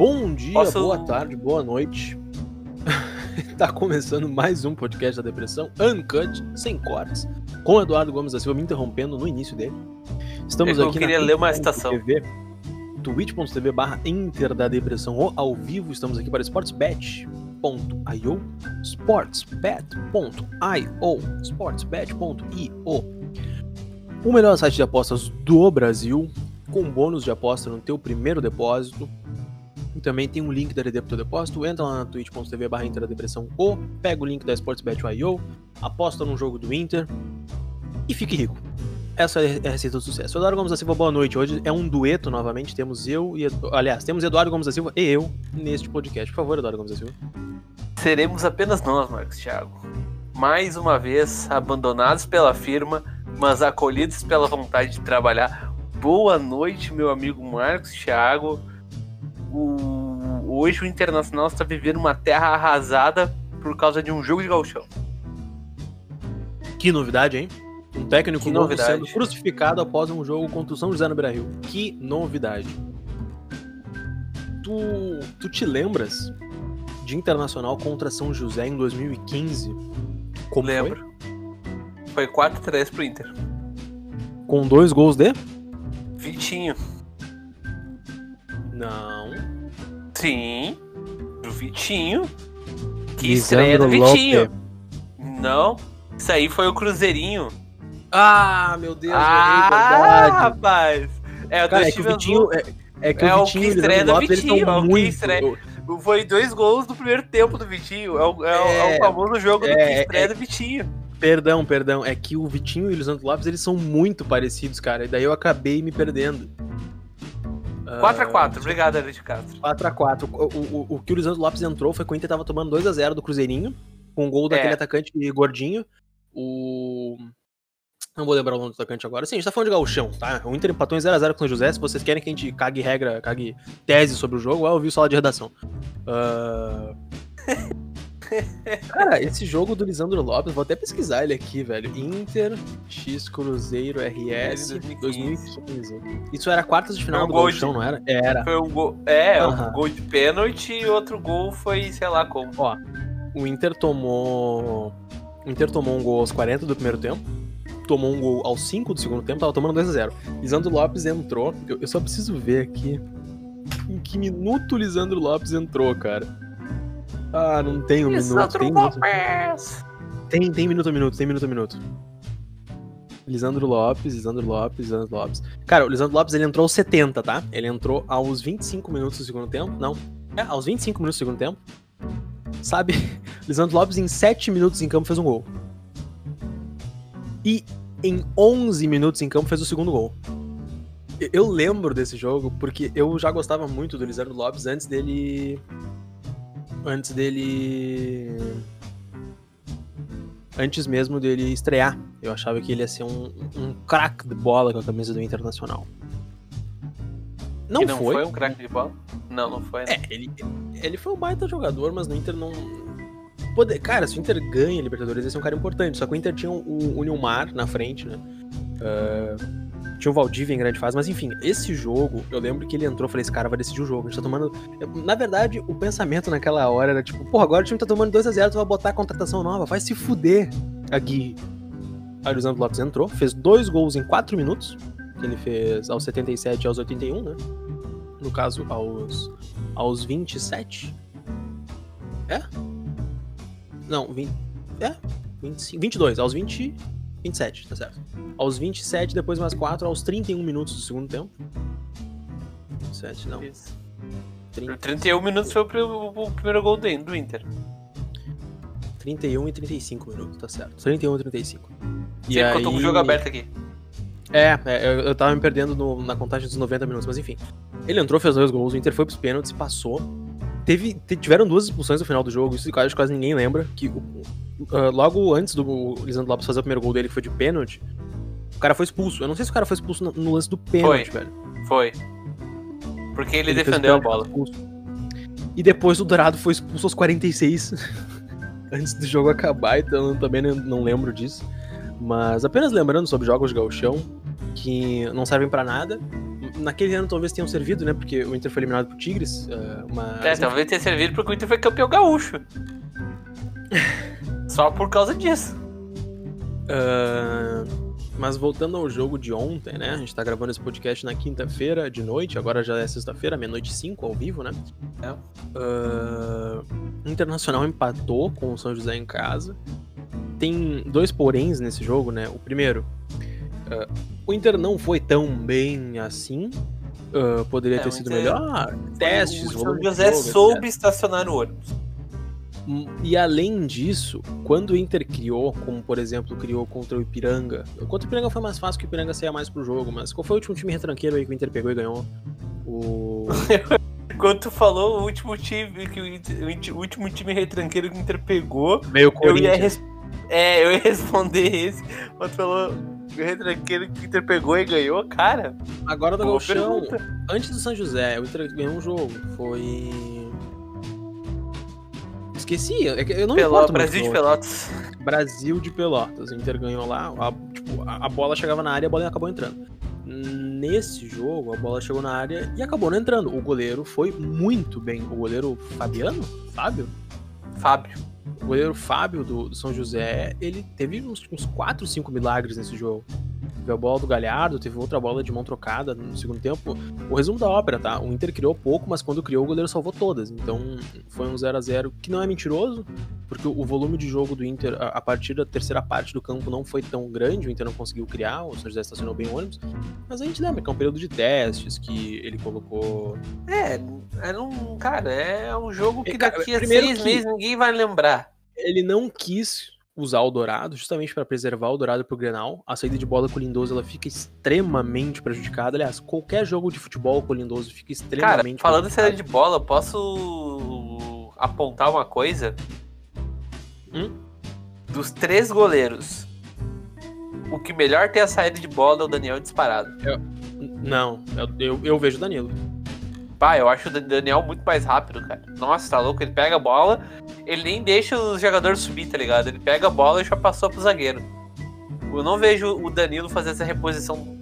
Bom dia, Posso- boa tarde, boa noite. tá começando mais um podcast da depressão, Uncut, sem cortes, com Eduardo Gomes da Silva me interrompendo no início dele. Estamos eu aqui queria na ler uma twitch.tv, citação. twitch.tv barra Inter da Depressão ou ao vivo, estamos aqui para sportsbet.io, sportsbet.io, sportsbet.io, o melhor site de apostas do Brasil, com bônus de aposta no teu primeiro depósito. Também tem um link da RD pro depósito. Entra lá na twitch.tv barra Depressão ou pega o link da sportsbet.io, aposta num jogo do Inter e fique rico. Essa é a receita do sucesso. Eduardo Gomes da Silva, boa noite. Hoje é um dueto novamente. Temos eu e. Aliás, temos Eduardo Gomes da Silva e eu neste podcast. Por favor, Eduardo Gomes da Silva. Seremos apenas nós, Marcos Thiago. Mais uma vez, abandonados pela firma, mas acolhidos pela vontade de trabalhar. Boa noite, meu amigo Marcos Thiago. O- Hoje o Internacional está vivendo uma terra arrasada por causa de um jogo de gauchão. Que novidade, hein? Um técnico Que novo novidade. sendo crucificado após um jogo contra o São José no Beira-Rio. Que novidade. Tu, tu te lembras de Internacional contra São José em 2015? Como foi? Lembro. Foi 4x3 pro Inter. Com dois gols de? Sim. Do Vitinho. Que Lisandro estreia do Lopes. Vitinho. Não. Isso aí foi o Cruzeirinho. Ah, meu Deus, ah, errei, rapaz. É, o Cara, do é que o Steven Vitinho. É, é que É o o Vitinho que e o estreia Lisandro do Lopes, Vitinho, são é o que muito. estreia. Foi dois gols do primeiro tempo do Vitinho. É o, é é o É, famoso jogo do é, que estreia é. do Vitinho. Perdão, perdão. É que o Vitinho e o Lisandro Lopes, eles são muito parecidos, cara. E daí eu acabei me perdendo. Ah, 4x4. Obrigado, Alex de Castro. 4x4. O, o, o que o Lisandro Lopes entrou foi quando o Inter tava tomando 2x0 do Cruzeirinho, com o gol daquele É. atacante gordinho. O. Não vou lembrar o nome do atacante agora. Sim, a gente tá falando de gauchão, tá? O Inter empatou em 0x0 com o São José. Se vocês querem que a gente cague regra, cague tese sobre o jogo, eu ouvi sala de redação. Ah, Cara, esse jogo do Lisandro Lopes, vou até pesquisar ele aqui, velho. Inter X Cruzeiro RS 2015. 2015. Isso era quartas de final um do gol gauchão, de- não era? Era. Foi um gol. É, um gol de pênalti e outro gol foi, sei lá como. Ó, o Inter tomou. O Inter tomou um gol aos 40 do primeiro tempo. Tomou um gol aos 5 do segundo tempo, tava tomando 2x0. Lisandro Lopes entrou. Eu, eu só preciso ver aqui. Em que minuto o Lisandro Lopes entrou, cara? Ah, não tem um minuto. Tem, minuto. Tem, tem minuto a minuto, tem minuto a minuto. Lisandro Lopes, Lisandro Lopes, Lisandro Lopes. Cara, o Lisandro Lopes ele entrou aos 70, tá? Ele entrou aos 25 minutos do segundo tempo. Não. É, aos 25 minutos do segundo tempo. Sabe? Lisandro Lopes em 7 minutos em campo fez um gol. E em 11 minutos em campo fez o segundo gol. Eu lembro desse jogo porque eu já gostava muito do Lisandro Lopes antes dele. Antes dele. Antes mesmo dele estrear. Eu achava que ele ia ser um, um craque de bola com a camisa do Internacional. Não, não foi. foi um craque de bola? Não, não foi. né? É, ele, ele foi um baita jogador, mas no Inter não. Poder... Cara, se o Inter ganha Libertadores, esse é um cara importante. Só que o Inter tinha o, o Nilmar na frente, né? Ah, tinha o Valdívia em grande fase, mas enfim, esse jogo, eu lembro que ele entrou e falei: esse cara vai decidir o jogo. A gente tá tomando. Na verdade, o pensamento naquela hora era tipo: porra, agora o time tá tomando 2x0, tu vai botar a contratação nova, vai se fuder. Aqui. Aí o Lopes entrou, fez dois gols em 4 minutos. Que ele fez aos 77 e aos 81, né? No caso, aos, aos 27. É? Não, 20. É? 25, 22, aos 20. 27, tá certo. Aos 27, depois mais 4, aos 31 minutos do segundo tempo. 27, não. Isso. 30, 31 minutos foi o, pri- o primeiro gol do do Inter. 31 e 35 minutos, tá certo. 31 e 35. E Sempre que eu tô com o jogo aí- aberto aqui. É, é, eu, eu tava me perdendo no- na contagem dos 90 minutos, mas enfim. Ele entrou, fez dois gols, o Inter foi pros pênaltis, passou. Teve, te- tiveram duas expulsões no final do jogo, isso quase, quase ninguém lembra. Que ah, logo antes do Lisandro Lopes fazer o primeiro gol dele, que foi de pênalti, o cara foi expulso. Eu não sei se o cara foi expulso no, no lance do pênalti, velho. Foi. Porque ele, fez defendeu a bola. foi expulso. E depois o Dourado foi expulso aos 46. antes do jogo acabar, então eu também não, lembro disso. Mas apenas lembrando sobre jogos de gauchão, que não servem pra nada, naquele ano talvez tenham servido, né? Porque o Inter foi eliminado pro Tigres. Mas... É, talvez tenha servido porque o Inter foi campeão gaúcho. Só por causa disso. Uh, mas voltando ao jogo de ontem, né? A gente tá gravando esse podcast na quinta-feira de noite, agora já é sexta-feira, meia-noite 5 ao vivo, né? É. Uh, Internacional empatou com o São José em casa. Tem dois poréns nesse jogo, né? O primeiro, uh, o Inter não foi tão bem assim. Uh, poderia é, ter sido Inter... melhor. Testes, o José soube estacionar no ônibus. E além disso, quando o Inter criou, como por exemplo criou contra o Ipiranga, contra o Ipiranga foi mais fácil que o Ipiranga saia mais pro jogo, mas qual foi o último time retranqueiro aí que o Inter pegou e ganhou? O. Quando tu falou o último time que o, último time retranqueiro que o Inter pegou, meio eu ia. É, eu ia responder esse. Quando tu falou o retranqueiro que o Inter pegou e ganhou, cara. Agora do Galchão, antes do São José, o Inter ganhou um jogo. Foi Esqueci, é eu não Peló, Brasil de Pelotas. Brasil de Pelotas. O Inter ganhou lá, a, tipo, a bola chegava na área e a bola acabou entrando. Nesse jogo, a bola chegou na área e acabou não entrando. O goleiro foi muito bem. O goleiro Fabiano? Fábio? Fábio. O goleiro Fábio do, do São José, ele teve uns, uns 4, 5 milagres nesse jogo. Teve a bola do Galhardo, teve outra bola de mão trocada no segundo tempo. O resumo da ópera, tá? O Inter criou pouco, mas quando criou, o goleiro salvou todas. Então foi um 0 a 0 que não é mentiroso, porque o volume de jogo do Inter, a partir da terceira parte do campo, não foi tão grande. O Inter não conseguiu criar, o São José estacionou bem o ônibus. Mas a gente lembra que é um período de testes que ele colocou. É, era um. Cara, é um jogo que daqui a seis que... meses ninguém vai lembrar. Ele não quis usar o Dourado, justamente para preservar o Dourado pro Grenal. A saída de bola com o Lindoso ela fica extremamente prejudicada. Aliás, qualquer jogo de futebol com o Lindoso fica extremamente Cara, falando em saída de bola, posso apontar uma coisa? Hum? Dos três goleiros, o que melhor tem a saída de bola é o Daniel disparado. Eu, não, eu, eu, eu vejo o Danilo. Pá, eu acho o Daniel muito mais rápido, cara. Nossa, tá louco? Ele pega a bola, ele nem deixa os jogadores subir, tá ligado? Ele pega a bola e já passou pro zagueiro. Eu não vejo o Danilo fazer essa reposição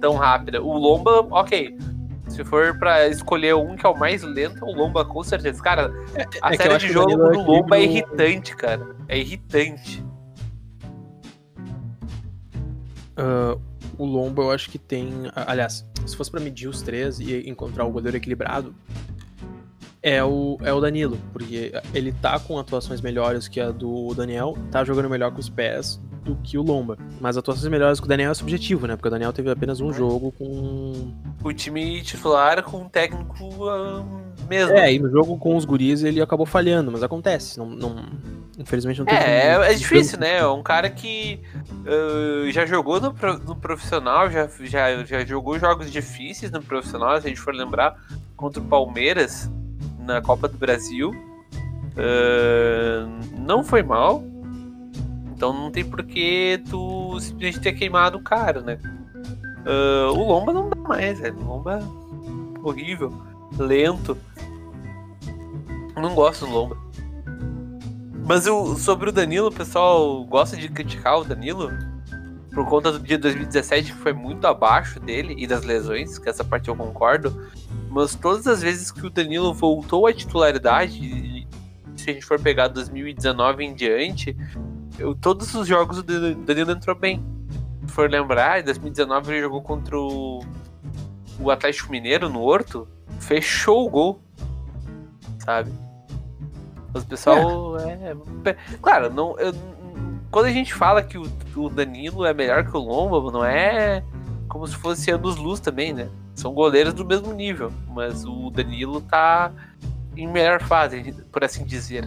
tão rápida. O Lomba, ok. Se for para escolher um que é o mais lento, é o Lomba, com certeza. Cara, é, a é série de jogo do Lomba é irritante, cara. É irritante. Uh, o Lomba eu acho que tem. Aliás, se fosse para medir os três e encontrar o goleiro equilibrado, é o, é o Danilo, porque ele tá com atuações melhores que a do Daniel, tá jogando melhor com os pés do que o Lomba. Mas atuações melhores que o Daniel é subjetivo, né? Porque o Daniel teve apenas um jogo com. O time titular com um técnico uh, mesmo. É, e no jogo com os guris ele acabou falhando, mas acontece. Não, não... Infelizmente não tem. É, é, é difícil, né? É um cara que uh, já jogou no, no profissional, já, já, já jogou jogos difíceis no profissional, se a gente for lembrar, contra o Palmeiras na Copa do Brasil. Uh, não foi mal. Então não tem por que tu simplesmente ter queimado o cara, né? Uh, o Lomba não dá mais, velho. O Lomba é horrível, lento. Não gosto do Lomba. Mas eu, sobre o Danilo, o pessoal gosta de criticar o Danilo por conta do dia 2017 que foi muito abaixo dele e das lesões, que essa parte eu concordo. Mas todas as vezes que o Danilo voltou à titularidade, se a gente for pegar 2019 em diante, eu, todos os jogos o Danilo entrou bem. Se for lembrar, em 2019 ele jogou contra o, o Atlético Mineiro no Horto, fechou o gol, sabe? Mas o pessoal é. é claro, não, eu, quando a gente fala que o, o Danilo é melhor que o Lomba, não é como se fosse anos luz também, né? São goleiros do mesmo nível, mas o Danilo tá em melhor fase, por assim dizer.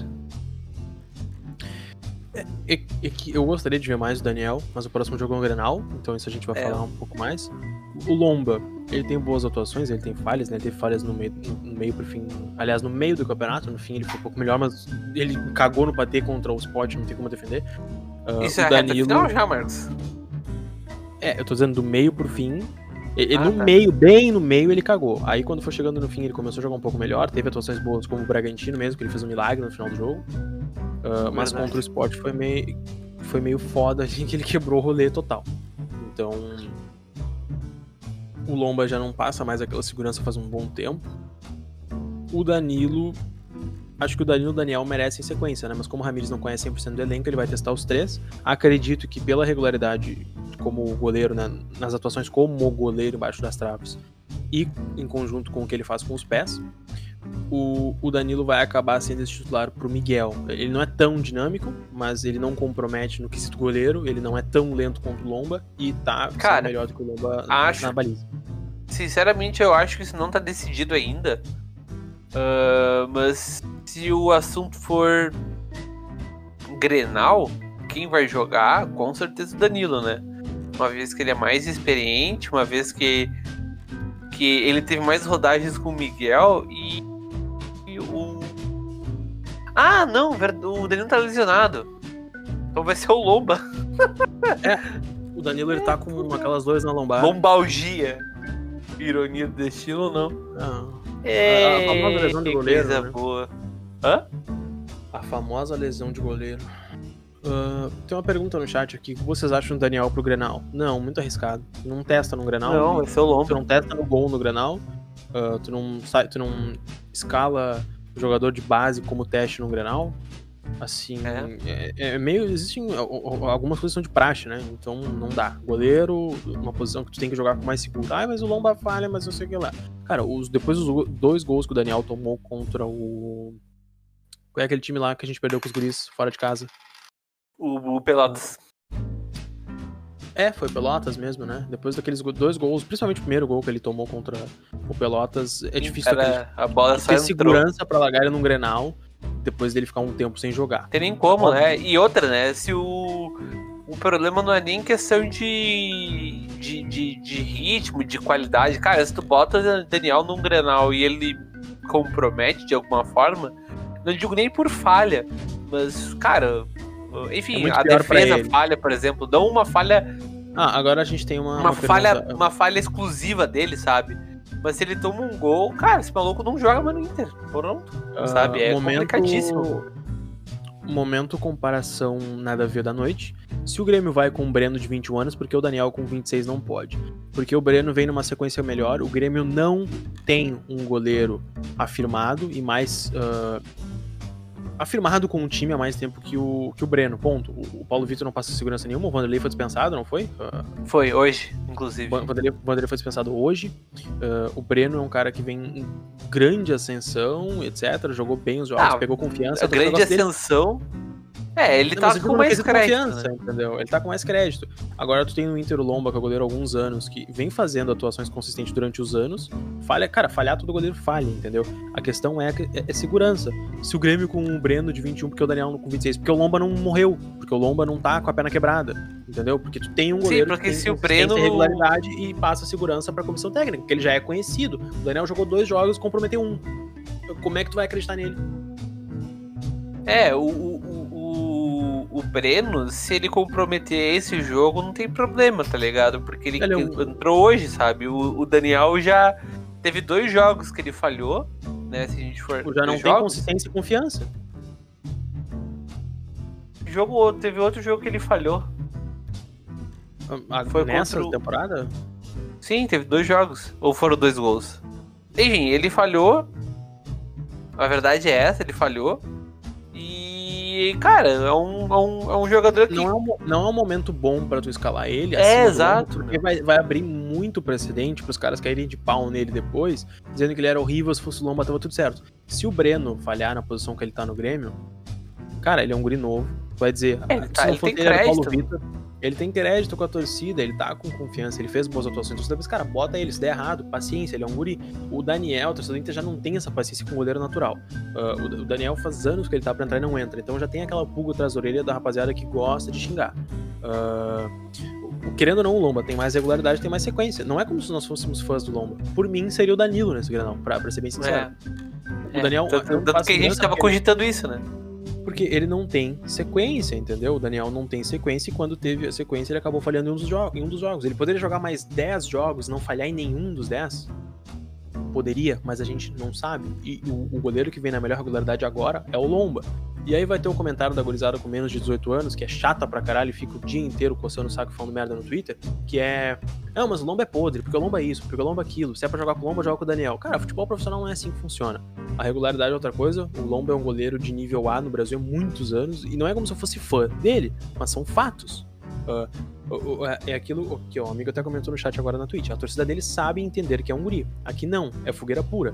É, é, é, que eu gostaria de ver mais o Daniel, mas o próximo jogo é um Grenal, então isso a gente vai é. falar um pouco mais. O Lomba, ele tem boas atuações, ele tem falhas, né? Ele teve falhas no meio, no meio pro fim. Aliás, no meio do campeonato, no fim ele foi um pouco melhor, mas ele cagou no bater contra o Sport, não tem como defender. Uh, isso é Danilo... Não, já, Marcos? É, eu tô dizendo do meio pro fim. Ele, ah, no tá. meio, bem no meio, ele cagou. Aí quando foi chegando no fim, ele começou a jogar um pouco melhor. Teve atuações boas como o Bragantino mesmo, que ele fez um milagre no final do jogo. Uh, mas contra o Sport foi meio, foi meio foda, assim, que ele quebrou o rolê total. Então. O Lomba já não passa mais aquela segurança faz um bom tempo. O Danilo. Acho que o Danilo e o Daniel merecem sequência, né? Mas como o Ramires não conhece 100% do elenco, ele vai testar os três. Acredito que pela regularidade como goleiro, né? nas atuações como goleiro embaixo das traves e em conjunto com o que ele faz com os pés, o, o Danilo vai acabar sendo esse titular pro Miguel. Ele não é tão dinâmico, mas ele não compromete no quesito goleiro, ele não é tão lento quanto o Lomba e tá Cara, melhor do que o Lomba acho- na baliza. Sinceramente, eu acho que isso não tá decidido ainda. Ah, mas se o assunto for Grenal, quem vai jogar, com certeza o Danilo, né? Uma vez que ele é mais experiente, uma vez que, que ele teve mais rodagens com o Miguel e. Ah, não, o Danilo tá lesionado. Então vai ser o Lomba. O Danilo ele tá com aquelas duas na lombar. Lombalgia. Ironia do destino ou não? Ah, É, a famosa lesão de goleiro, coisa né? boa. Hã? a famosa lesão de goleiro. Ah, tem uma pergunta no chat aqui. O que vocês acham do Daniel pro Grenal? Não, muito arriscado. Não testa no Grenal. Não, vai ser o Tu Lomba. não testa no gol no Grenal. ah, tu, não sai, tu não escala o jogador de base como teste no Grenal. Assim, é, é meio. Existem algumas posições de praxe, né? Então não dá. Goleiro, uma posição que tu tem que jogar com mais seguro. Ah, mas o Lomba falha, mas não sei o que lá. Cara, os, depois dos dois gols que o Daniel tomou contra o. Qual é aquele time lá que a gente perdeu com os guris fora de casa? O, o Pelotas. É, foi Pelotas mesmo, né? Depois daqueles dois gols, principalmente o primeiro gol que ele tomou contra o Pelotas, é difícil Era, a bola ter segurança pra largar ele num Grenal depois dele ficar um tempo sem jogar. Tem nem como, né? E outra, né? Se o. O problema não é nem questão de, de, de, de ritmo, de qualidade. Cara, se tu bota o Daniel num Grenal e ele compromete de alguma forma, não digo nem por falha, mas, cara, enfim, muito a defesa falha, por exemplo, não uma falha Ah, agora a gente tem uma. uma, falha, pergunta- uma falha exclusiva dele, sabe? Mas se ele toma um gol, cara, esse maluco não joga mais no Inter. Pronto. ah, sabe? É complicadíssimo. Momento comparação nada a ver da noite. Se o Grêmio vai com o Breno de 21 anos, porque o Daniel com 26 não pode? Porque o Breno vem numa sequência melhor, o Grêmio não tem um goleiro afirmado e mais ah, afirmado com um time há mais tempo que o, que o Breno. Ponto. O, o Paulo Vitor não passa segurança nenhuma, o Vanderlei foi dispensado, não foi? Ah, Foi hoje, inclusive. o Vanderlei, o Vanderlei foi dispensado hoje. Ah, o Breno é um cara que vem em grande ascensão, etc. Jogou bem os jogos, Ah, pegou confiança. O grande negócio dele ascensão. É, ele não, tá com mais crédito. né? entendeu? Ele tá com mais crédito. Agora tu tem o Inter Lomba, que é o goleiro há alguns anos, que vem fazendo atuações consistentes durante os anos. Falha, cara, falhar todo goleiro falha, entendeu? A questão é, que- é, é segurança. Se o Grêmio com o Breno de 21, porque o Daniel com 26, porque o Lomba não morreu, porque o Lomba não tá com a perna quebrada, entendeu? Porque tu tem um Sim, goleiro porque que tem se o Breno- regularidade e passa segurança pra comissão técnica, porque ele já é conhecido. O Daniel jogou dois jogos, comprometeu um. Como é que tu vai acreditar nele? É, o, o, o, Breno, se ele comprometer esse jogo, não tem problema, tá ligado? Porque ele, Ele é um- entrou hoje, sabe? O, o Daniel já teve dois jogos que ele falhou, né? Se a gente for. Já não dois tem jogos. consistência e confiança. Jogo, teve outro jogo que ele falhou. Ah, Foi nessa contra temporada? Sim, teve dois jogos. Ou foram dois gols. Enfim, ele falhou. A verdade é essa, ele falhou. E, cara, é um, é um, é um jogador que. não é um, não é um momento bom pra tu escalar ele. É, acima do exato, Porque vai, vai abrir muito precedente pros caras caírem de pau nele depois, dizendo que ele era horrível, se fosse o Lomba tava tudo certo. Se o Breno falhar na posição que ele tá no Grêmio, cara, ele é um guri novo. Vai dizer, É, se tá- não ele fosse tem era Paulo crédito. Vitor, ele tem crédito com a torcida, ele tá com confiança, ele fez boas atuações. Então, depois, cara, bota ele, se der errado, paciência, ele é um guri. O Daniel, o torcedor do Inter, já não tem essa paciência com o goleiro natural. Ah, o, Daniel faz anos que ele tá pra entrar e não entra. Então já tem aquela pulga atrás da orelha da rapaziada que gosta de xingar. O- querendo ou não, o Lomba tem mais regularidade, tem mais sequência. Não é como se nós fôssemos fãs do Lomba. Por mim, seria o Danilo nesse Granal, pra, pra ser bem sincero. É, O Daniel. tanto, eu não tanto que a gente tava cogitando isso, né? Porque ele não tem sequência, entendeu? O Daniel não tem sequência e quando teve a sequência ele acabou falhando em um dos, em um dos jogos. Ele poderia jogar mais 10 jogos, não falhar em nenhum dos 10? Poderia, mas a gente não sabe. E o, o goleiro que vem na melhor regularidade agora é o Lomba. E aí vai ter um comentário da gurizada com menos de 18 anos, que é chata pra caralho e fica o dia inteiro coçando o saco falando merda no Twitter, que é. Não, mas o Lomba é podre, porque o Lomba é isso, porque o Lomba é aquilo. Se é pra jogar com o Lomba, joga com o Daniel. Cara, futebol profissional não é assim que funciona. A regularidade é outra coisa. O Lomba é um goleiro de nível A no Brasil há muitos anos, e não é como se eu fosse fã dele, mas são fatos. Uh, é aquilo que o amigo até comentou no chat agora na Twitch. A torcida dele sabe entender que é um guri. Aqui não, é fogueira pura.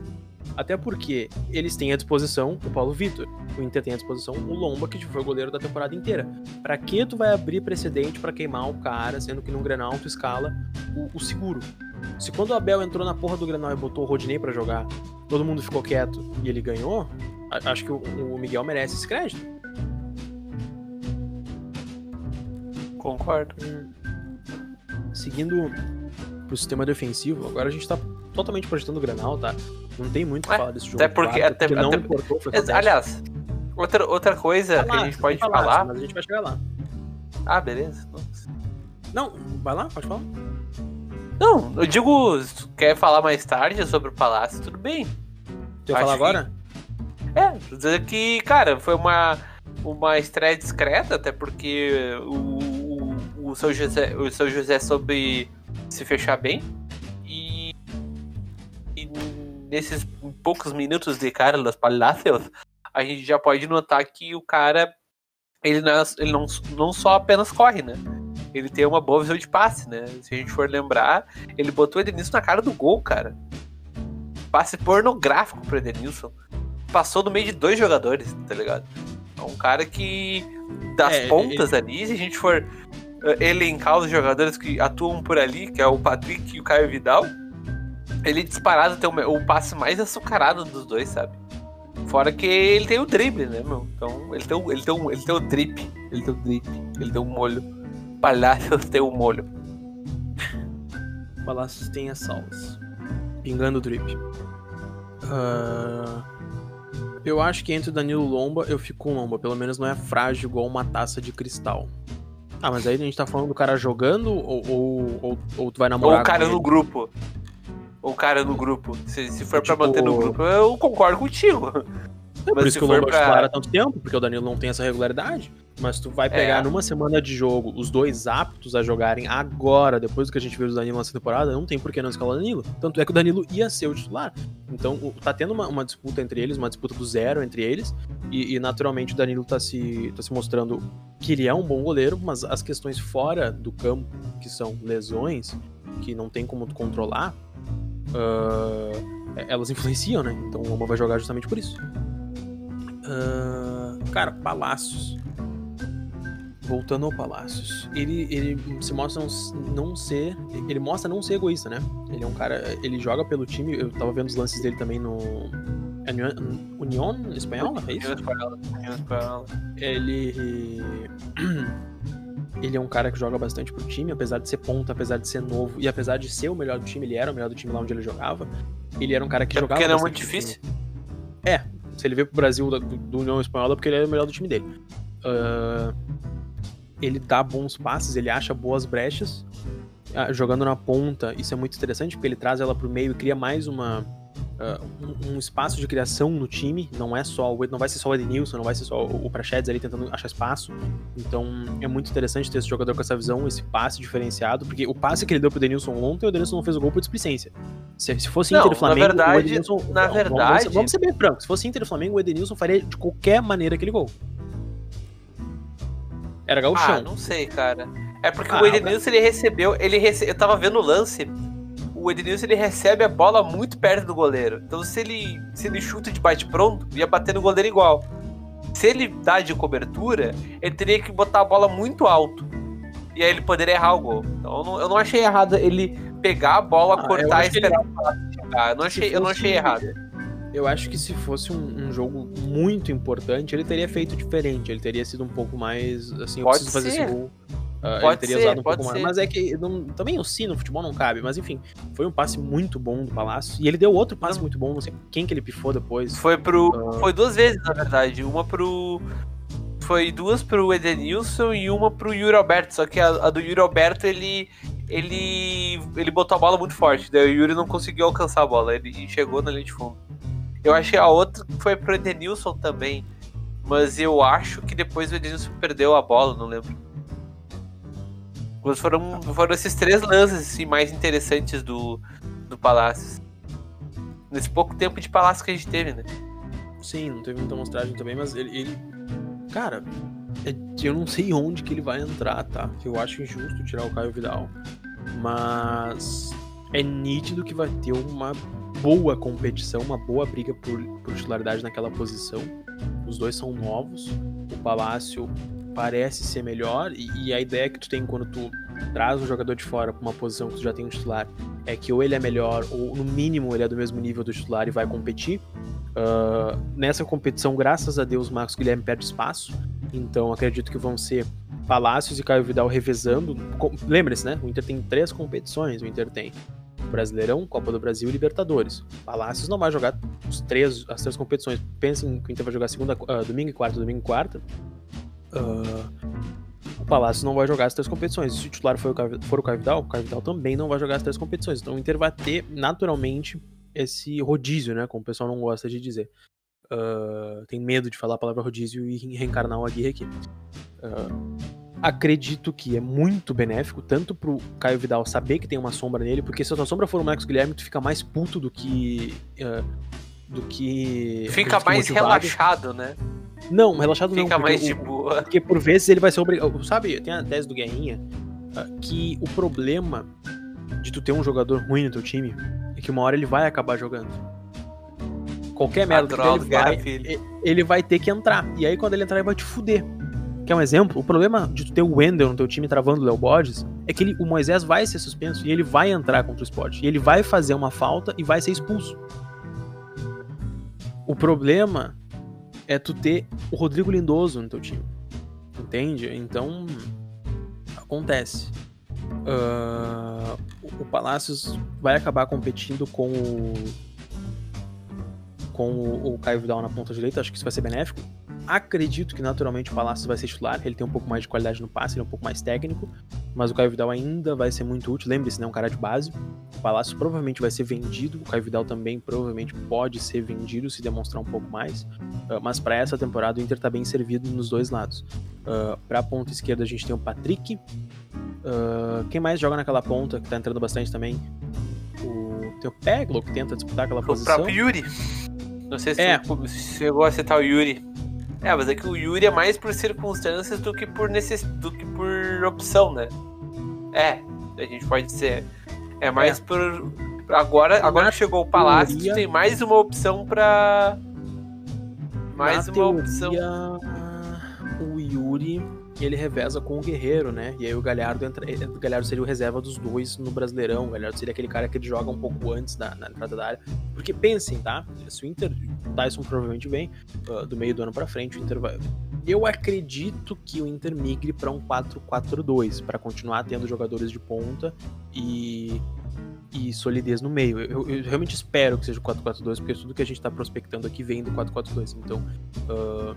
Até porque eles têm à disposição o Paulo Vitor. O Inter tem à disposição o Lomba, que foi goleiro da temporada inteira. Pra que tu vai abrir precedente para queimar o cara, sendo que no Grenal tu escala o, o, seguro? Se quando o Abel entrou na porra do Grenal e botou o Rodinei para jogar, todo mundo ficou quieto e ele ganhou, acho que o, o Miguel merece esse crédito. Concordo. Seguindo pro sistema defensivo, agora a gente tá totalmente projetando o Granal, tá? Não tem muito o que É, falar desse jogo. Até porque. claro, Até, não até- importou, Ex- fantástico. aliás, outra, outra coisa que a gente pode falar. palácio, Mas a gente vai chegar lá. Ah, beleza. Não, vai lá, pode falar. Não, eu digo, se tu quer falar mais tarde sobre o Palácio, tudo bem. Acho falar que- agora? É, tô dizer que, cara, foi uma, uma estreia discreta, até porque o, o, o seu José, o José soube se fechar bem. E, e nesses poucos minutos de cara dos Palácios, a gente já pode notar que o cara ele não, ele não, não só apenas corre, né? Ele tem uma boa visão de passe, né? Se a gente for lembrar, ele botou o Edenilson na cara do gol, cara. Passe pornográfico pro Edenilson passou no meio de dois jogadores, tá ligado? É um cara que, das É, pontas ali, se a gente for elencar os jogadores que atuam por ali, que é o Patrick e o Caio Vidal, ele disparado tem o, o passe mais açucarado dos dois, sabe? Fora que ele tem o drible, né, meu? Então, ele tem o, ele tem o, ele tem o drip, ele tem o drip, ele tem o molho. Palácios tem o molho. Palácios tem as salas. Pingando o drip. Ah, eu acho que entre o Danilo Lomba, eu fico com Lomba. Pelo menos não é frágil igual uma taça de cristal. Ah, mas aí a gente tá falando do cara jogando ou, ou, ou, ou tu vai Ou namorar o cara com no grupo. Ou o cara no grupo. Se, se for Tipo- pra manter no grupo, eu concordo contigo. É por Mas isso se que o for Lomba é pra- há tanto tempo, porque o Danilo não tem essa regularidade. Mas tu vai pegar É. numa semana de jogo os dois aptos a jogarem agora, depois do que a gente viu do Danilo nessa temporada, não tem por que não escalar o Danilo. Tanto é que o Danilo ia ser o titular. Então tá tendo uma, uma disputa entre eles, uma disputa do zero entre eles. E, e, naturalmente o Danilo tá se, tá se mostrando que ele é um bom goleiro, mas as questões fora do campo, que são lesões, que não tem como tu controlar, ah, elas influenciam, né? Então o Lomba vai jogar justamente por isso. Ah, cara, Palácios. Voltando ao Palácios. Ele, ele se mostra não, ser. Ele mostra não ser egoísta, né? Ele é um cara. Ele joga pelo time. Eu tava vendo os lances dele também no. é União, União Espanhola? É isso? Ele. Ele é um cara que joga bastante pro time, apesar de ser ponta, apesar de ser novo e apesar de ser o melhor do time, ele era o melhor do time lá onde ele jogava. Ele era um cara que É jogava porque não é muito difícil. Se ele veio pro Brasil do, do União Espanhola, é porque ele era o melhor do time dele. Ah, ele dá bons passes, ele acha boas brechas. Ah, jogando na ponta, isso é muito interessante, porque ele traz ela pro meio e cria mais uma. ah, um, um espaço de criação no time. Não é só o não vai ser só o Edenilson, não vai ser só o, o Prachedes ali tentando achar espaço. Então é muito interessante ter esse jogador com essa visão, esse passe diferenciado, porque o passe que ele deu pro Denilson ontem, o Denilson não fez o gol por displicência. Se, se fosse Não, Inter e na Flamengo, verdade- o Edenilson. na não, vamos- verdade- Vamos, vamos ser bem francos. Se fosse Inter e Flamengo, o Edenilson faria de qualquer maneira aquele gol. Era Ah, gauchão. não sei, cara. É porque Ah, o Edenilson, ele recebeu. Ele rece... Eu tava vendo o lance. O Edenilson, ele recebe a bola muito perto do goleiro. Então, se ele, se ele chuta de bate-pronto, ia bater no goleiro igual. Se ele dá de cobertura, ele teria que botar a bola muito alto. E aí ele poderia errar o gol. Então, eu não, eu não achei errado ele pegar a bola, Ah, cortar e esperar o passe chegar. Eu não achei, eu não achei errado. Eu acho que se fosse um, um jogo muito importante, ele teria feito diferente. Ele teria sido um pouco mais assim, eu Pode preciso fazer ser. esse gol. Ele Pode teria ser, usado um pouco mais. ser. Mas é que não- também o si no futebol não cabe. Mas enfim, foi um passe muito bom do Palácio. E ele deu outro passe muito bom, não sei quem que ele pifou depois. Foi pro. Ah. Foi duas vezes, na verdade. Uma pro. Foi duas pro Edenilson e uma pro Yuri Alberto. Só que a, a do Yuri Alberto, ele. Ele. Ele botou a bola muito forte. Daí o Yuri não conseguiu alcançar a bola. Ele chegou na linha de fundo. Eu achei a outra que foi pro Edenilson também. mas eu acho que depois o Edenilson perdeu a bola, não lembro. Mas foram, foram esses três lances assim, mais interessantes do, do Palácio. Nesse pouco tempo de Palácio que a gente teve, né? Sim, não teve muita mostragem também, mas ele. ele... Cara, é, eu não sei onde que ele vai entrar, tá? Eu acho injusto tirar o Caio Vidal. Mas é nítido que vai ter uma boa competição, uma boa briga por, por titularidade naquela posição. Os dois são novos. O Palácio parece ser melhor e, e, a ideia que tu tem quando tu traz um jogador de fora para uma posição que tu já tem um titular é que ou ele é melhor ou no mínimo ele é do mesmo nível do titular e vai competir. Uh, nessa competição, graças a Deus, Marcos Guilherme perde espaço. Então acredito que vão ser Palácios e Caio Vidal revezando. Lembre-se, né? O Inter tem três competições. O Inter tem Brasileirão, Copa do Brasil e Libertadores. Palácios não vai jogar os três, as três competições. Pensem que o Inter vai jogar segunda, uh, domingo e quarta, domingo e quarta. Uh, o Palácio não vai jogar as três competições. Se o titular for o, for o Caio Vidal, o Caio Vidal também não vai jogar as três competições. Então o Inter vai ter naturalmente esse rodízio, né? Como o pessoal não gosta de dizer. Uh, tem medo de falar a palavra rodízio e reencarnar o Aguirre aqui. Uh, acredito que é muito benéfico, tanto pro Caio Vidal saber que tem uma sombra nele, porque se a tua sombra for o Marcos Guilherme, tu fica mais puto do que. Uh, do que. Fica mais motivado. relaxado, né? Não, relaxado fica não. Fica mais de boa. Porque por vezes ele vai ser obrigado. Sabe, tem a tese do Guerrinha uh, que o problema de tu ter um jogador ruim no teu time é que uma hora ele vai acabar jogando. Qualquer merda droga, ele vai, ele vai ter que entrar. E aí quando ele entrar, ele vai te fuder. Quer um exemplo? O problema de tu ter o Wendel no teu time travando o Léo Borges é que ele, o Moisés vai ser suspenso e ele vai entrar contra o esporte. E ele vai fazer uma falta e vai ser expulso. O problema é tu ter o Rodrigo Lindoso no teu time. Entende? Então, acontece. Uh, o Palácios vai acabar competindo com o com o, o Caio Vidal na ponta direita, acho que isso vai ser benéfico. Acredito que naturalmente o Palácios vai ser titular, ele tem um pouco mais de qualidade no passe, ele é um pouco mais técnico, mas o Caio Vidal ainda vai ser muito útil. Lembre-se, né, um cara de base. O Palácio provavelmente vai ser vendido, o Caio Vidal também provavelmente pode ser vendido se demonstrar um pouco mais. Uh, mas para essa temporada o Inter tá bem servido nos dois lados. Uh, para a ponta esquerda a gente tem o Patrick. Uh, quem mais joga naquela ponta que tá entrando bastante também? O, tem o Peglo que tenta disputar aquela o posição. O próprio Yuri. Não sei se é. você chegou a citar o Yuri. É, mas é que o Yuri é mais por circunstâncias do que por necess... do que por opção, né? É, a gente pode dizer. É mais é. por. Agora, agora que chegou o Palácio, teoria... tem mais uma opção pra. Mais Na uma teoria, opção. O Yuri ele reveza com o Guerreiro, né? E aí o Galhardo entra. Eh, o Galhardo seria o reserva dos dois no Brasileirão. O Galhardo seria aquele cara que ele joga um pouco antes da, na entrada da área. Porque pensem, tá? Se o Inter. O Tyson provavelmente vem uh, do meio do ano pra frente, o Inter vai. Eu acredito que o Inter migre para um 4-4-2, para continuar tendo jogadores de ponta e e solidez no meio. Eu, eu, realmente espero que seja o 4-4-2, porque tudo que a gente está prospectando aqui vem do 4-4-2. Então, uh,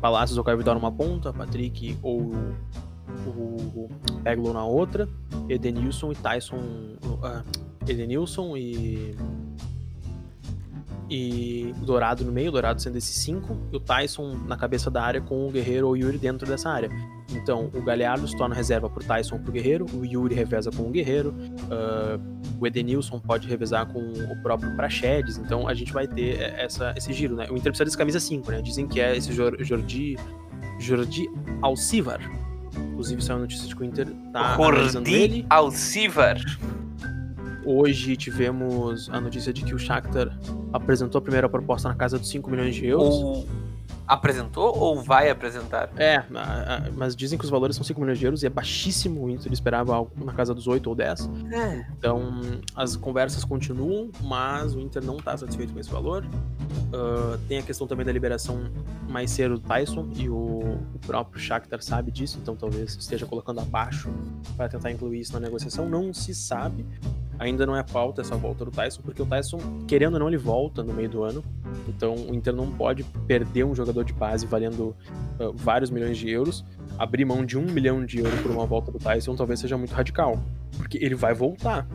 Palácios ou Caio Vidal numa ponta, Patrick ou o na outra, Edenilson e Tyson. Uh, Edenilson e. E Dourado no meio, Dourado sendo esse 5, e o Tyson na cabeça da área com o Guerreiro ou o Yuri dentro dessa área. Então, o Galhardo se torna reserva pro Tyson ou pro Guerreiro, o Yuri reveza com o Guerreiro, uh, o Edenilson pode revezar com o próprio Praxedes, então a gente vai ter essa, esse giro, né? O Inter precisa desse camisa 5, né? Dizem que é esse Jordi, Jordi Alcivar. Inclusive, saiu a notícia de que o Inter tá Jordi Alcivar. Hoje tivemos a notícia de que o Shakhtar apresentou a primeira proposta na casa dos 5 milhões de euros. O apresentou ou vai apresentar? É, mas dizem que os valores são 5 milhões de euros e é baixíssimo. O Inter esperava algo na casa dos 8 ou 10. É. Então, as conversas continuam, mas o Inter não está satisfeito com esse valor. Uh, tem a questão também da liberação mais cedo do Tyson e o, o próprio Shakhtar sabe disso, então talvez esteja colocando abaixo para tentar incluir isso na negociação. Não se sabe ainda não é pauta essa volta do Tyson, porque o Tyson, querendo ou não, ele volta no meio do ano. Então o Inter não pode perder um jogador de base valendo uh, vários milhões de euros. Abrir mão de um milhão de euros por uma volta do Tyson talvez seja muito radical, porque ele vai voltar.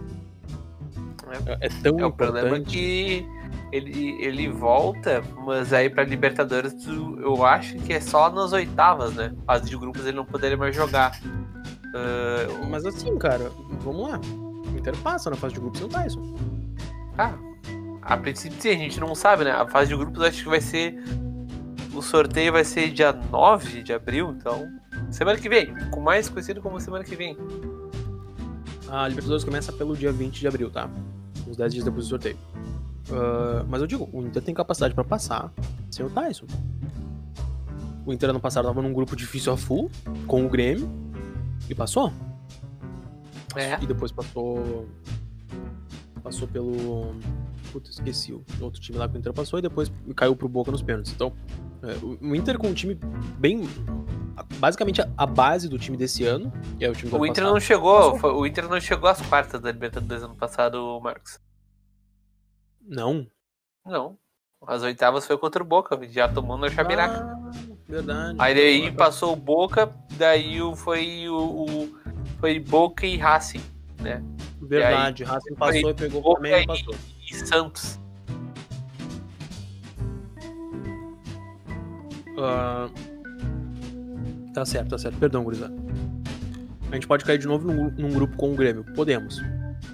é, é tão É o importante. problema que ele, ele volta, mas aí pra Libertadores eu acho que é só nas oitavas, né? Fase de grupos ele não poderia mais jogar. Ah, Mas assim, cara, vamos lá. O Inter passa na fase de grupos sem o Tyson. ah, a princípio sim, a gente não sabe, né? A fase de grupos acho que vai ser. O sorteio vai ser dia 9 de abril, então. Semana que vem, com mais conhecido como semana que vem. A Libertadores começa pelo dia 20 de abril, tá? Uns 10 dias depois do sorteio. Ah, mas eu digo, o Inter tem capacidade pra passar sem o Tyson. O Inter ano passado tava num grupo difícil a full, com o Grêmio, e passou. É. E depois passou. Passou pelo. Puta, esqueci. O outro time lá que o Inter passou e depois caiu pro Boca nos pênaltis. Então, é, o- Inter com um time bem. Basicamente a- a base do time desse ano, é o time do O Inter passado. não chegou, foi- o Inter não chegou às quartas da Libertadores ano passado, Marcos. Não. Não. As oitavas foi contra o Boca, já tomou na Chabiraca. Ah, verdade. Aí daí passou o Boca, daí foi o, o- foi Boca e Racing, né? Verdade, Racing passou e pegou o Boca Flamengo e passou. E Santos. Ah, Tá certo, tá certo. Perdão, gurizada. A gente pode cair de novo num, num grupo com o Grêmio. Podemos.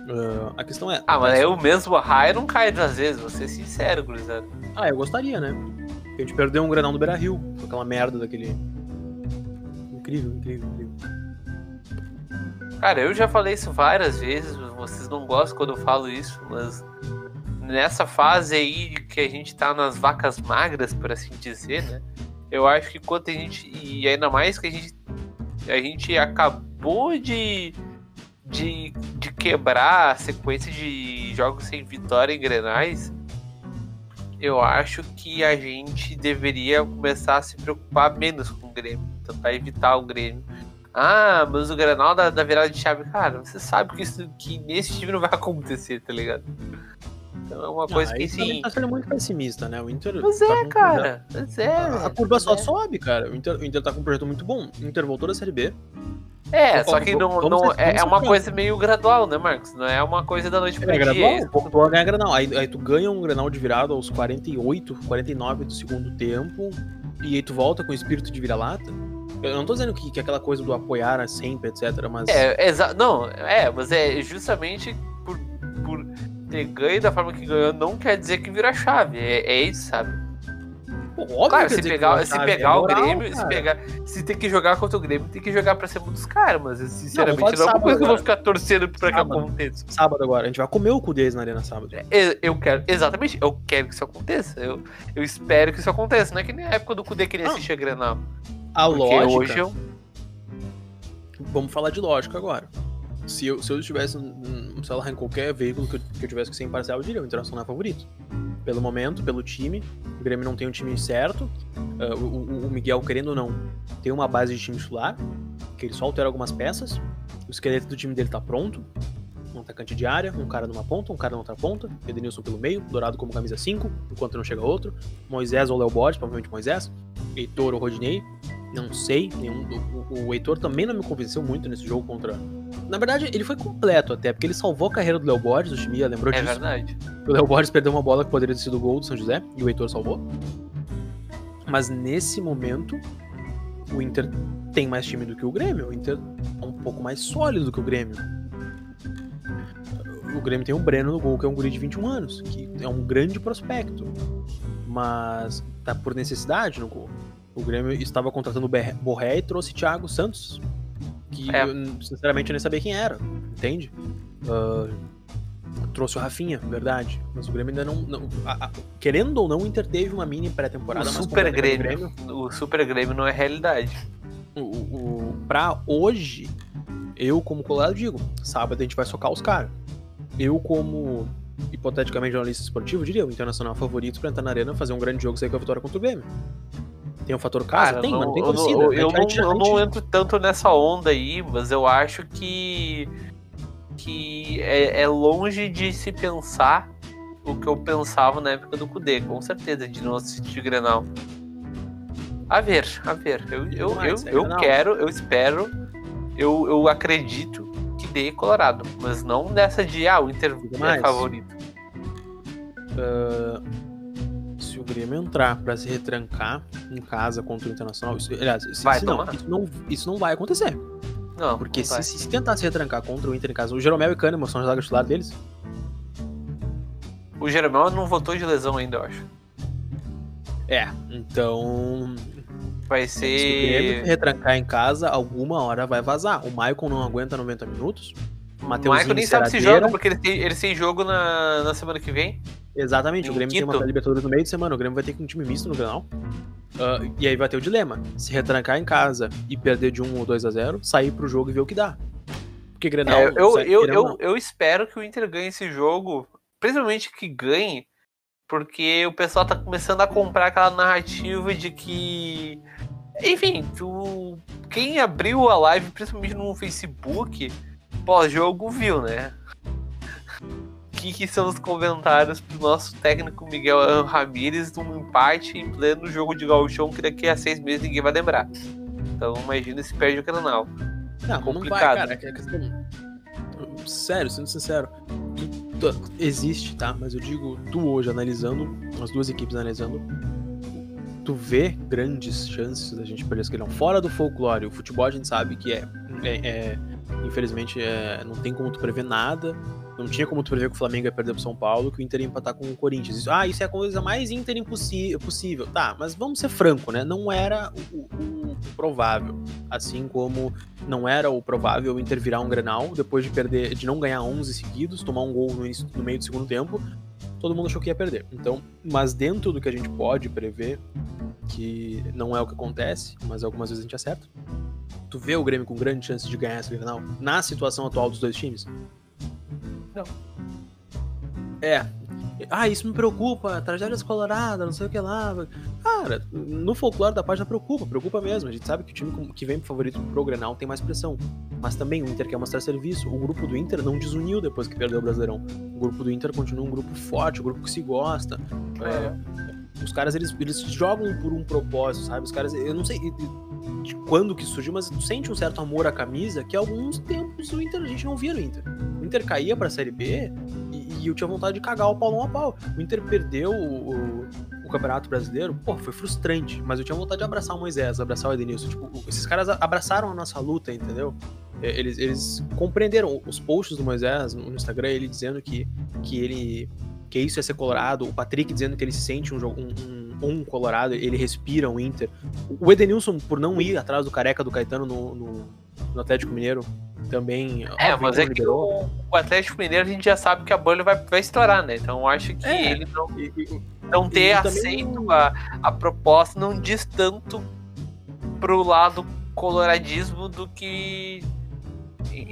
Ah, a questão é. Ah, mas eu mesmo, a Raia não cai duas vezes, vou ser sincero, gurizada. Ah, eu gostaria, né? Porque a gente perdeu um Grenal no Beira Rio, com aquela merda daquele. Incrível, incrível, incrível. Cara, eu já falei isso várias vezes, vocês não gostam quando eu falo isso, mas nessa fase aí que a gente tá nas vacas magras, por assim dizer, né? Eu acho que quanto a gente. E ainda mais que a gente. A gente acabou de. De, de quebrar a sequência de jogos sem vitória em Grenais. Eu acho que a gente deveria começar a se preocupar menos com o Grêmio. Tentar evitar o Grêmio. Ah, mas o Grenal da, da virada de chave, cara, você sabe que, isso, que nesse time não vai acontecer, tá ligado? Então é uma coisa ah, que sim. tá sendo muito pessimista, né? O Inter. Mas tá é, um cara. Mas é. A, a curva mas só é. sobe, cara. O Inter, o Inter tá com um projeto muito bom. O Inter voltou da Série B. É, só que não, não- é, é uma coisa meio gradual, né, Marcos? Não é uma coisa da noite pro É, dia. Grenal, voltou a ganhar Grenal. Aí, aí tu ganha um Grenal de virada aos 48, 49 do segundo tempo. E aí tu volta com o espírito de vira-lata. Eu não tô dizendo que, que aquela coisa do apoiar sempre, etc. Mas. É, exa não, é, mas é justamente por, por ter ganho da forma que ganhou, não quer dizer que vira chave. É, é isso, sabe? Pô, óbvio Claro, se que pegar, se chave, pegar é o moral, Grêmio, se cara. pegar. Se tem que jogar contra o Grêmio, tem que jogar pra cima dos caras, mas sinceramente vamos não, é uma coisa que eu vou ficar torcendo pra que Sábado. aconteça. Sábado agora. A gente vai comer o cu deles na Arena sábado. Eu, eu quero, exatamente, eu quero que isso aconteça. Eu, eu espero que isso aconteça. Não é que nem a época do Cudê queria Não. assistir a Grenal. A Porque lógica. hoje eu. Vamos falar de lógica agora. Se eu, se eu estivesse, sei lá, em qualquer veículo que eu, que eu tivesse que ser imparcial, eu diria o Internacional é favorito. Pelo momento, pelo time. O Grêmio não tem um time certo. O, o- o Miguel, querendo ou não, tem uma base de time titular. Que ele só altera algumas peças. O esqueleto do time dele tá pronto. Um atacante de área, um cara numa ponta, um cara na outra ponta. Edenilson pelo meio, Dourado como camisa 5, enquanto não chega outro. Moisés ou Léo Bode, provavelmente Moisés. Heitor ou Rodinei. Não sei. Nenhum, o, o- Heitor também não me convenceu muito nesse jogo contra. Na verdade, ele foi completo até, porque ele salvou a carreira do Léo Borges, o Chimia lembrou É disso. verdade. O Léo Borges perdeu uma bola que poderia ter sido gol do São José, e o Heitor salvou. Mas nesse momento, o Inter tem mais time do que o Grêmio. O Inter é um pouco mais sólido do que o Grêmio. O Grêmio tem o Breno no gol, que é um guri de 21 anos, que é um grande prospecto. Mas tá por necessidade no gol. O Grêmio estava contratando o Borré e trouxe Thiago Santos, que É. eu, sinceramente eu nem sabia quem era, entende? Ah, trouxe o Rafinha, verdade. Mas o Grêmio ainda não. não- a- a- querendo ou não, o Inter teve uma mini O pré-temporada mais Super a do Grêmio, o Super Grêmio não é realidade. O, o, o- pra hoje, eu como colorado digo, sábado a gente vai socar os caras. Eu como hipoteticamente jornalista esportivo diria o Internacional favorito pra entrar na arena fazer um grande jogo sair com a vitória contra o Grêmio. Tem um fator casa? Cara, tem, não- mas não tem eu, torcida. eu gente- a não, eu não entro tanto nessa onda aí, mas eu acho que que é, é longe de se pensar o que eu pensava na época do Cudê, com certeza, de não assistir Grenal. A ver, a ver. Eu, eu, eu, eu Grenal. quero, eu espero, eu, eu acredito de Colorado, mas não nessa de ah, o Inter é favorito. Ah, se o Grêmio entrar pra se retrancar em casa contra o Internacional, isso, aliás, se, Vai se não, isso não, isso não vai acontecer. Não, Porque não se, se tentar se retrancar contra o Inter em casa, o Jeromel e o Kahneman são os zaga titular deles. o Jeromel não voltou de lesão ainda, eu acho. É, então. Vai Se o Grêmio ser. retrancar em casa, alguma hora vai vazar. O Maicon não aguenta 90 minutos. O Michael nem sabe se joga, porque ele tem, ele tem jogo na, na semana que vem. Exatamente, o Grêmio tem uma Libertadores no meio de semana, o Grêmio vai ter que um time misto no Grenal. Ah, e aí vai ter o dilema: se retrancar em casa e perder de 1 ou 2 a 0, sair pro jogo e ver o que dá. Porque Grenal. É, eu, sai- eu, eu, eu espero que o Inter ganhe esse jogo, principalmente que ganhe, porque o pessoal tá começando a comprar aquela narrativa de que. Enfim, tu, quem abriu a live, principalmente no Facebook, pós-jogo, viu, né? O que, que são os comentários pro nosso técnico Miguel Ramírez num empate em pleno jogo de gauchão que daqui a seis meses ninguém vai lembrar. Então imagina se perde o canal. Não, não vai, complicado. cara. é Sério, sendo sincero. existe, tá? Mas eu digo, tu hoje analisando, as duas equipes analisando, tu vê grandes chances da gente perder esse grão. Fora do folclore, o futebol a gente sabe que é. é- é- infelizmente, é, não tem como tu prever nada. Não tinha como tu prever que o Flamengo ia perder pro São Paulo, que o Inter ia empatar com o Corinthians. Isso- ah, isso é a coisa mais Inter possível. Tá, mas vamos ser franco, né? Não era o- o- o provável. Assim como não era o provável o Inter virar um Grenal depois de perder, de não ganhar 11 seguidos, tomar um gol no, início, no meio do segundo tempo. Todo mundo achou que ia perder. Então, mas dentro do que a gente pode prever, que não é o que acontece, mas algumas vezes a gente acerta. Tu vê o Grêmio com grande chance de ganhar esse Grenal na situação atual dos dois times? Não. É. Ah, isso me preocupa, tragédias coloradas, não sei o que lá. Cara, no folclore da página preocupa, preocupa mesmo. A gente sabe que o time que vem pro favorito pro Grenal tem mais pressão. Mas também o Inter quer mostrar serviço. O grupo do Inter não desuniu depois que perdeu o Brasileirão. O grupo do Inter continua um grupo forte, um grupo que se gosta. É, os caras, eles, eles jogam por um propósito, sabe? Os caras, eu não sei de- quando que surgiu, mas tu sente um certo amor à camisa que há alguns tempos o Inter, a gente não via no Inter. O Inter caía pra Série B eu tinha vontade de cagar o Paulão a pau. O Inter perdeu o, o- o Campeonato Brasileiro, pô, foi frustrante, mas eu tinha vontade de abraçar o Moisés, abraçar o Edenilson. Tipo, o- esses caras abraçaram a nossa luta, entendeu? É, Eles, eles compreenderam os posts do Moisés no Instagram, ele dizendo que, que ele que isso é ser colorado, o Patrick dizendo que ele se sente um, um, um, um colorado, ele respira um Inter. O Edenilson, por não ir atrás do careca do Caetano no, no, no Atlético Mineiro, também. É, mas é que o, o Atlético Mineiro a gente já sabe que a bolha vai, vai estourar, né? Então eu acho que É. ele não, E- e- não ter aceito não- a, a proposta não diz tanto pro lado coloradismo do que.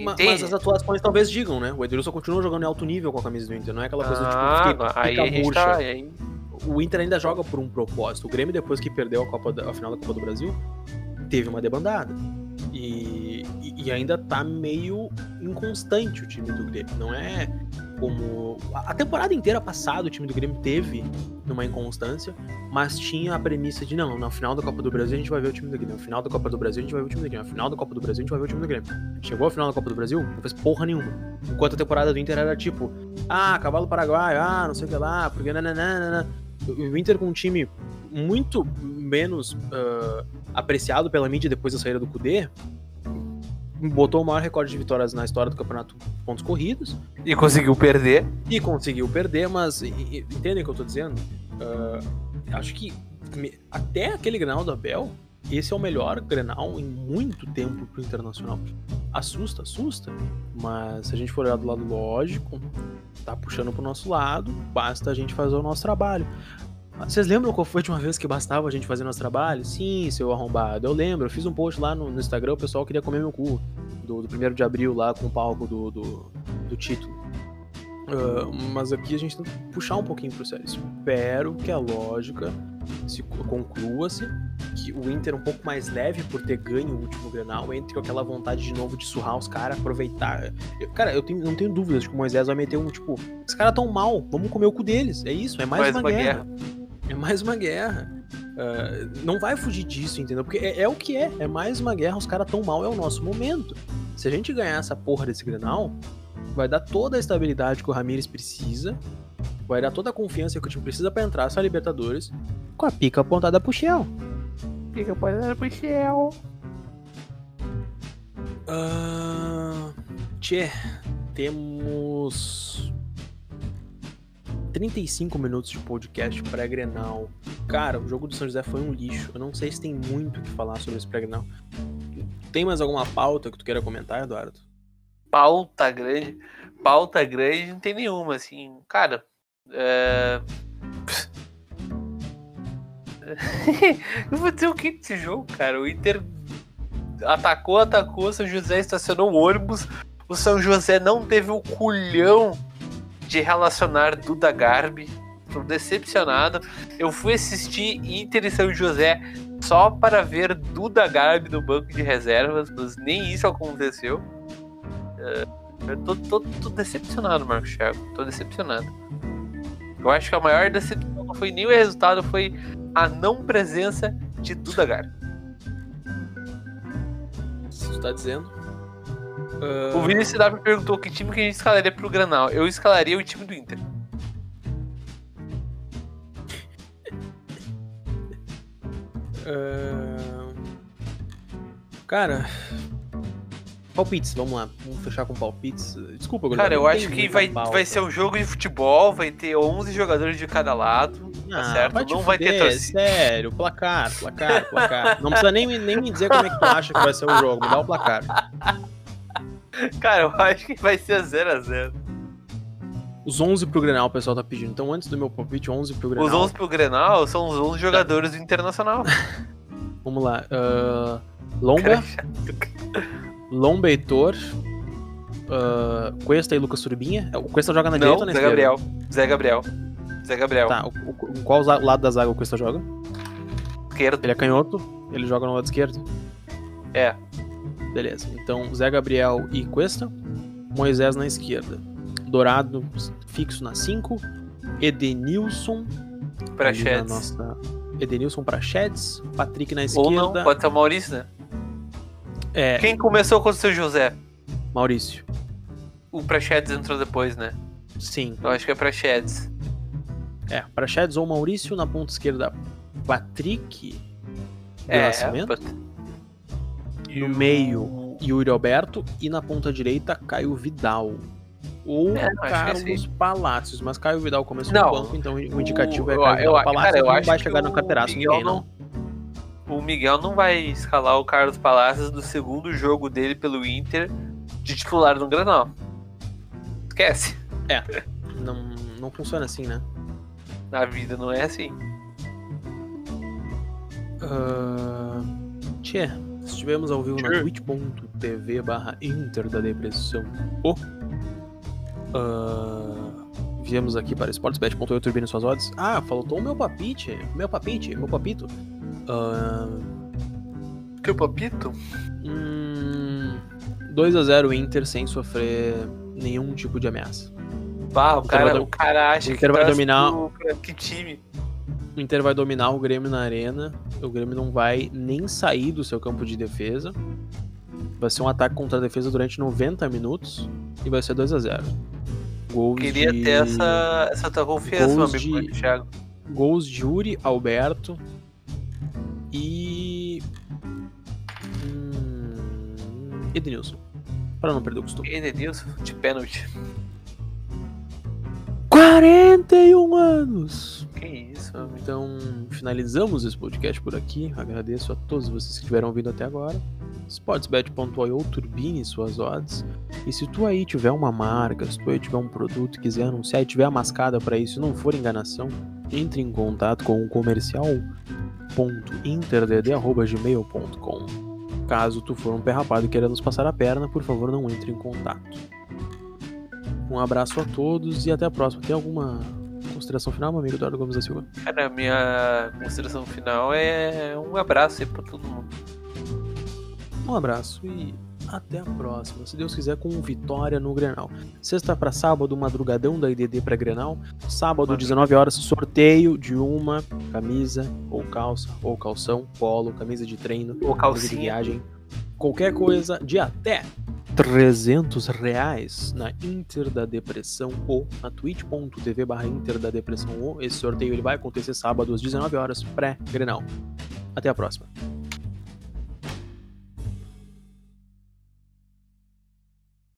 Ma- Entende? Mas as atuações talvez digam, né? O Edenilson continua jogando em alto nível com a camisa do Inter, não é aquela coisa Ah, tipo, fica, aí fica murcha. tá. Aí, O Inter ainda joga por um propósito. O Grêmio, depois que perdeu a, Copa da- a final da Copa do Brasil, teve uma debandada. E, e- ainda tá meio inconstante o time do Grêmio. Não é como. A temporada inteira passada o time do Grêmio teve numa inconstância, mas tinha a premissa de não, na final da Copa do Brasil a gente vai ver o time do Grêmio. Na final da Copa do Brasil a gente vai ver o time do Grêmio. Na final da Copa do Brasil a gente vai ver o time do Grêmio. Chegou a final da Copa do Brasil, não fez porra nenhuma. Enquanto a temporada do Inter era tipo, ah, cavalo paraguaio, ah, não sei o que lá, porque nananana. O Inter com um time muito menos ah, apreciado pela mídia depois da saída do Kudê, botou o maior recorde de vitórias na história do campeonato pontos corridos e conseguiu perder. e conseguiu perder, mas e- e- entendem o que eu tô dizendo? Ah, acho que me- até aquele Grenal do Abel, esse é o melhor Grenal em muito tempo pro Internacional. Assusta, assusta, mas se a gente for olhar do lado lógico, tá puxando pro nosso lado, basta a gente fazer o nosso trabalho. Vocês lembram qual foi a última vez que bastava a gente fazer nosso trabalho? Sim, seu arrombado. Eu lembro, eu fiz um post lá no, no Instagram, o pessoal queria comer meu cu. Do, do primeiro de abril lá com o palco do, do, do título. Ah, mas aqui a gente tem que puxar um pouquinho pro sério. Espero que a lógica se co- conclua-se, que o Inter um pouco mais leve por ter ganho o último Grenal, entre com aquela vontade de novo de surrar os caras, aproveitar. Eu- cara, eu tenho, não tenho dúvidas de que o Moisés vai meter um, tipo, os caras tão mal, vamos comer o cu deles. É isso, é mais, uma, guerra. É mais uma guerra. Ah, não vai fugir disso, entendeu? Porque é, é o que é. É mais uma guerra, os caras tão mal, é o nosso momento. Se a gente ganhar essa porra desse Grenal, vai dar toda a estabilidade que o Ramires precisa, vai dar toda a confiança que o time precisa pra entrar essa Libertadores com a pica apontada pro Shell. Pica apontada pro Shell. Uh, tchê, temos 35 minutos de podcast pré-grenal. Cara, o jogo do São José foi um lixo. Eu não sei se tem muito o que falar sobre esse pré-grenal. Tem mais alguma pauta que tu queira comentar, Eduardo? Pauta grande. Pauta grande não tem nenhuma, assim. Cara, é... Eu vou dizer o que desse jogo, cara. O Inter atacou, atacou, São José estacionou o ônibus. O São José não teve o culhão de relacionar Duda Garbi. Tô decepcionado. Eu fui assistir Inter e São José só para ver Duda Garbi no banco de reservas, mas nem isso aconteceu. Eu tô, tô, tô decepcionado, Marcos Thiago. Tô decepcionado. Eu acho que a maior decepção não foi nem o resultado, foi a não presença de Duda Garbi. Se tu tá dizendo. Uh... O Vinicius W perguntou que time que a gente escalaria pro Granal. Eu escalaria o time do Inter. Uh... Cara, palpites, vamos lá. Vamos fechar com palpites. Desculpa, Cara, eu acho que vai, vai ser um jogo de futebol, vai ter 11 jogadores de cada lado. Tá ah, certo? Vai não vai ter torcida. Sério, placar, placar, placar. não precisa nem, nem me dizer como é que tu acha que vai ser o jogo, me dá o placar. Cara, eu acho que vai ser 0x0. Os 11 pro Grenal o pessoal tá pedindo. Então, antes do meu palpite, 11 pro Grenal. Os 11 pro Grenal são os 11 jogadores tá. do Internacional. Vamos lá. Uh, Lomba. Lomba Heitor. Uh, Cuesta e Lucas Turbinha. O Cuesta joga na Não, direita ou na Zé esquerda? Gabriel. Zé Gabriel. Zé Gabriel. Tá, o, o, qual lado da zaga o Cuesta joga? Esquerdo. Ele é canhoto, ele joga no lado esquerdo? É. Beleza. Então, Zé Gabriel e Cuesta. Moisés na esquerda. Dourado fixo na 5. Edenilson. Prachedes. Nossa... Edenilson Prachedes. Patrick na esquerda. Ou não, pode ser o Maurício, né? É. Quem começou com o seu José? Maurício. O Prachedes entrou depois, né? Sim. Eu acho que é Prachedes. É, Prachedes ou Maurício na ponta esquerda. Patrick. É, Nascimento. Pat... No o... meio, Yuri Alberto. E na ponta direita, Caio Vidal. Ou é, Carlos Palácios. Mas Caio Vidal começou não, no banco, então o indicativo é Caio Vidal. Eu, Palácios cara, eu não vai chegar no carteiraço ninguém, não. não o Miguel não vai escalar o Carlos Palacios do segundo jogo dele pelo Inter de titular no Granal. Esquece. É. Não, não funciona assim, né? Na vida não é assim. Uh... Tchê, estivemos ao vivo na twitch.tv barra Inter da Depressão. Oh. Uh... Viemos aqui para sportsbet.eu turbine suas odds. Ah, faltou o meu papite. Meu papite, meu papito. Uh... Teu papito? Hum, 2x0 Inter sem sofrer nenhum tipo de ameaça. Bah, o, cara, do... o cara acha o Inter que vai dominar. Que time? O Inter vai dominar o Grêmio na arena. O Grêmio não vai nem sair do seu campo de defesa. Vai ser um ataque contra a defesa durante 90 minutos e vai ser 2 a 0 Gols Queria de... ter essa, essa tua confiança, gols meu amigo de... Thiago. Gols de Yuri Alberto, e. Hum... Edenilson. Para não perder o costume. Edenilson, de pênalti. 41 anos! Que isso. Então, finalizamos esse podcast por aqui. Agradeço a todos vocês que estiveram ouvindo até agora. Sportsbet.io turbine suas odds. E se tu aí tiver uma marca, se tu aí tiver um produto quiser anunciar e tiver a mascada para isso e não for enganação, entre em contato com o comercial interd.interd.gmail.com Caso tu for um pé rapado e queira nos passar a perna, por favor não entre em contato. Um abraço a todos e até a próxima. Tem alguma consideração final, meu amigo Eduardo Gomes da Silva? Cara, minha consideração final é um abraço aí pra todo mundo. Um abraço e até a próxima. Se Deus quiser, com vitória no Grenal. Sexta para sábado, madrugadão da IDD para Grenal. Sábado, 19 horas, sorteio de uma camisa ou calça ou calção, polo, camisa de treino, ou calcinha. de viagem. Qualquer coisa de até 300 reais na Inter da Depressão ou na twitch.tv barra Inter da Depressão ou esse sorteio ele vai acontecer sábado às 19 horas pré-grenal. Até a próxima.